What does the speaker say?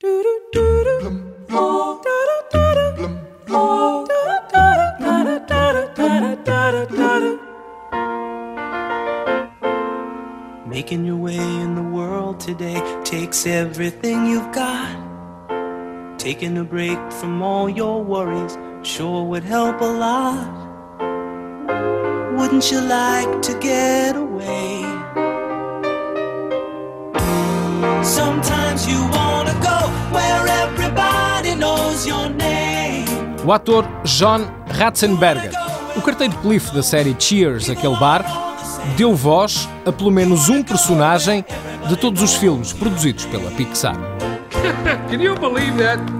Making your way in the world today takes everything you've got. Taking a break from all your worries sure would help a lot. Wouldn't you like to get away? Sometimes you wanna go O ator John Ratzenberger, o carteiro Cliff da série Cheers, aquele bar, deu voz a pelo menos um personagem de todos os filmes produzidos pela Pixar. Can you believe that?